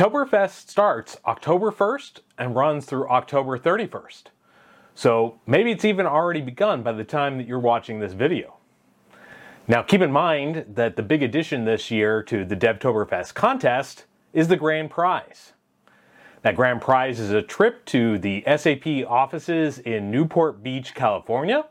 Devtoberfest starts October 1st and runs through October 31st. So maybe it's even already begun by the time that you're watching this video. Now keep in mind that the big addition this year to the Devtoberfest contest is the grand prize. That grand prize is a trip to the SAP offices in Newport Beach, California.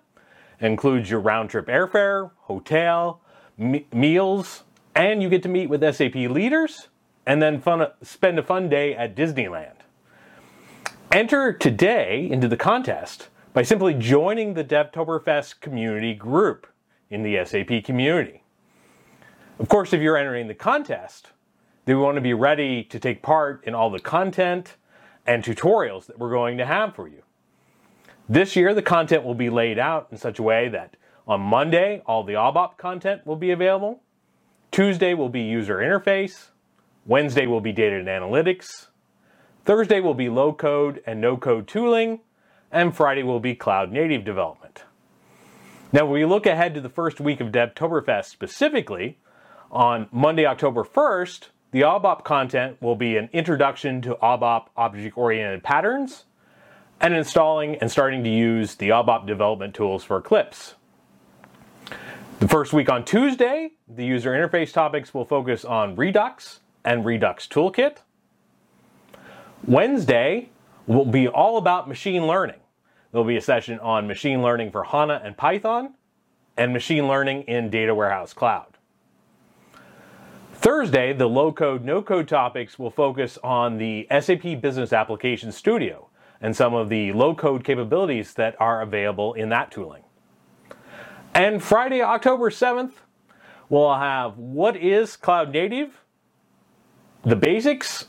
It includes your round trip airfare, hotel, me- meals, and you get to meet with SAP leaders and then fun, spend a fun day at Disneyland. Enter today into the contest by simply joining the Devtoberfest community group in the SAP community. Of course, if you're entering the contest, then we want to be ready to take part in all the content and tutorials that we're going to have for you. This year, the content will be laid out in such a way that on Monday, all the ABAP content will be available. Tuesday will be user interface. Wednesday will be data and analytics. Thursday will be low code and no code tooling. And Friday will be cloud native development. Now, when we look ahead to the first week of Devtoberfest specifically, on Monday, October 1st, the ABAP content will be an introduction to ABAP object oriented patterns and installing and starting to use the ABAP development tools for Eclipse. The first week on Tuesday, the user interface topics will focus on Redux and Redux Toolkit. Wednesday will be all about machine learning. There'll be a session on machine learning for HANA and Python and machine learning in Data Warehouse Cloud. Thursday, the low code, no code topics will focus on the SAP Business Application Studio and some of the low code capabilities that are available in that tooling. And Friday, October 7th, we'll have what is cloud native, the basics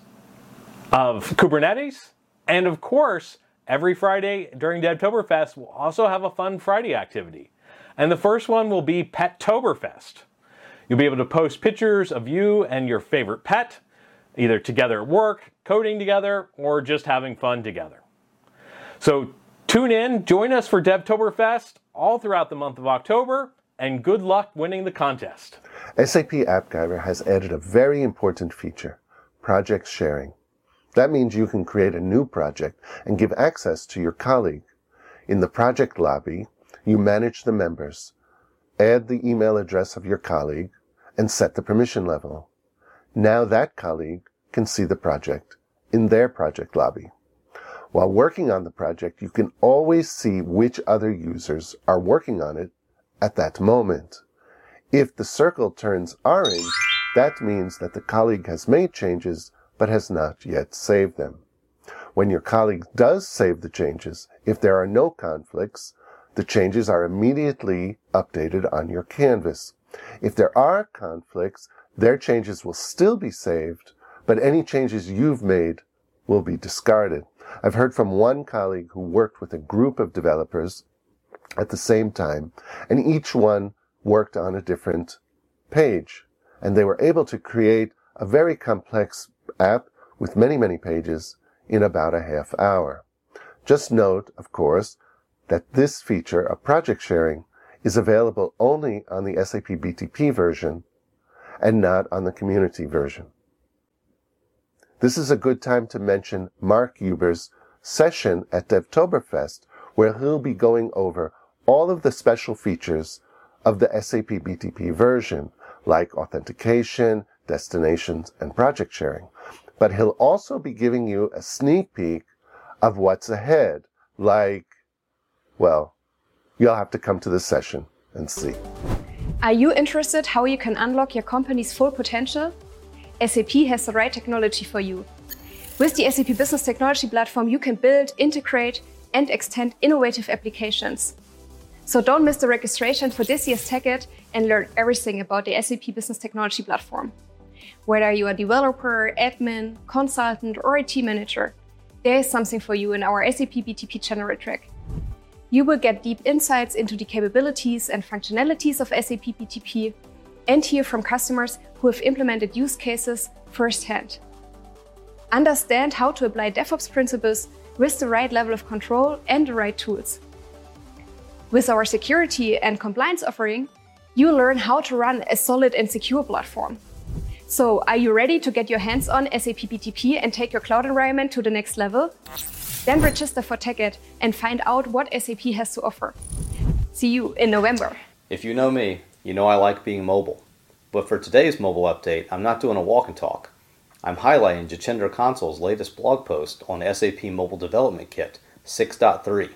of Kubernetes, and of course, every Friday during Devtoberfest, we'll also have a fun Friday activity. And the first one will be Pettoberfest. You'll be able to post pictures of you and your favorite pet, either together at work, coding together, or just having fun together. So tune in, join us for Devtoberfest all throughout the month of October, and good luck winning the contest. SAP AppGyver has added a very important feature, project sharing. That means you can create a new project and give access to your colleague. In the project lobby, you manage the members, add the email address of your colleague, and set the permission level. Now that colleague can see the project in their project lobby. While working on the project, you can always see which other users are working on it at that moment. If the circle turns orange, that means that the colleague has made changes but has not yet saved them. When your colleague does save the changes, if there are no conflicts, the changes are immediately updated on your canvas. If there are conflicts, their changes will still be saved, but any changes you've made will be discarded. I've heard from one colleague who worked with a group of developers at the same time, and each one worked on a different page. And they were able to create a very complex app with many, many pages in about a half hour. Just note, of course, that this feature of project sharing is available only on the SAP BTP version and not on the community version. This is a good time to mention Mark Huber's session at Devtoberfest, where he'll be going over all of the special features of the SAP BTP version, like authentication, destinations, and project sharing. But he'll also be giving you a sneak peek of what's ahead, like, well, you'll have to come to the session and see. Are you interested how you can unlock your company's full potential? SAP has the right technology for you. With the SAP Business Technology Platform, you can build, integrate, and extend innovative applications. So don't miss the registration for this year's TechEd and learn everything about the SAP Business Technology Platform. Whether you are a developer, admin, consultant, or IT manager, there is something for you in our SAP BTP General track. You will get deep insights into the capabilities and functionalities of SAP BTP and hear from customers who have implemented use cases firsthand. Understand how to apply DevOps principles with the right level of control and the right tools. With our security and compliance offering, you learn how to run a solid and secure platform. So, are you ready to get your hands on SAP BTP and take your cloud environment to the next level? Then register for TechEd and find out what SAP has to offer. See you in November. If you know me, you know I like being mobile. But for today's mobile update, I'm not doing a walk and talk. I'm highlighting Jitendra Kansal's latest blog post on SAP Mobile Development Kit 6.3.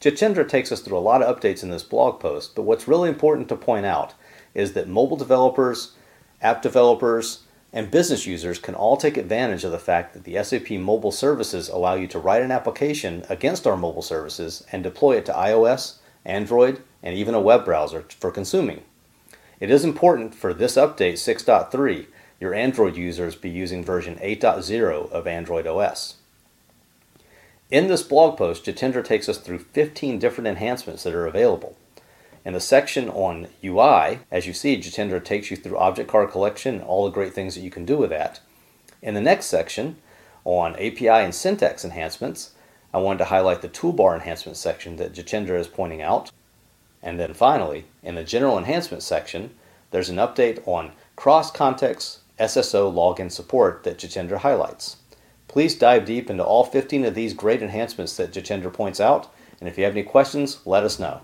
Jitendra takes us through a lot of updates in this blog post, but what's really important to point out is that mobile developers, app developers, and business users can all take advantage of the fact that the SAP mobile services allow you to write an application against our mobile services and deploy it to iOS, Android, and even a web browser for consuming. It is important for this update 6.3 your Android users be using version 8.0 of Android OS. In this blog post, Jitendra takes us through 15 different enhancements that are available. In the section on UI, as you see, Jitendra takes you through object card collection and all the great things that you can do with that. In the next section on API and syntax enhancements, I wanted to highlight the toolbar enhancement section that Jitendra is pointing out. And then finally, in the general enhancement section, there's an update on cross-context SSO login support that Jitendra highlights. Please dive deep into all 15 of these great enhancements that Jitendra points out, and if you have any questions, let us know.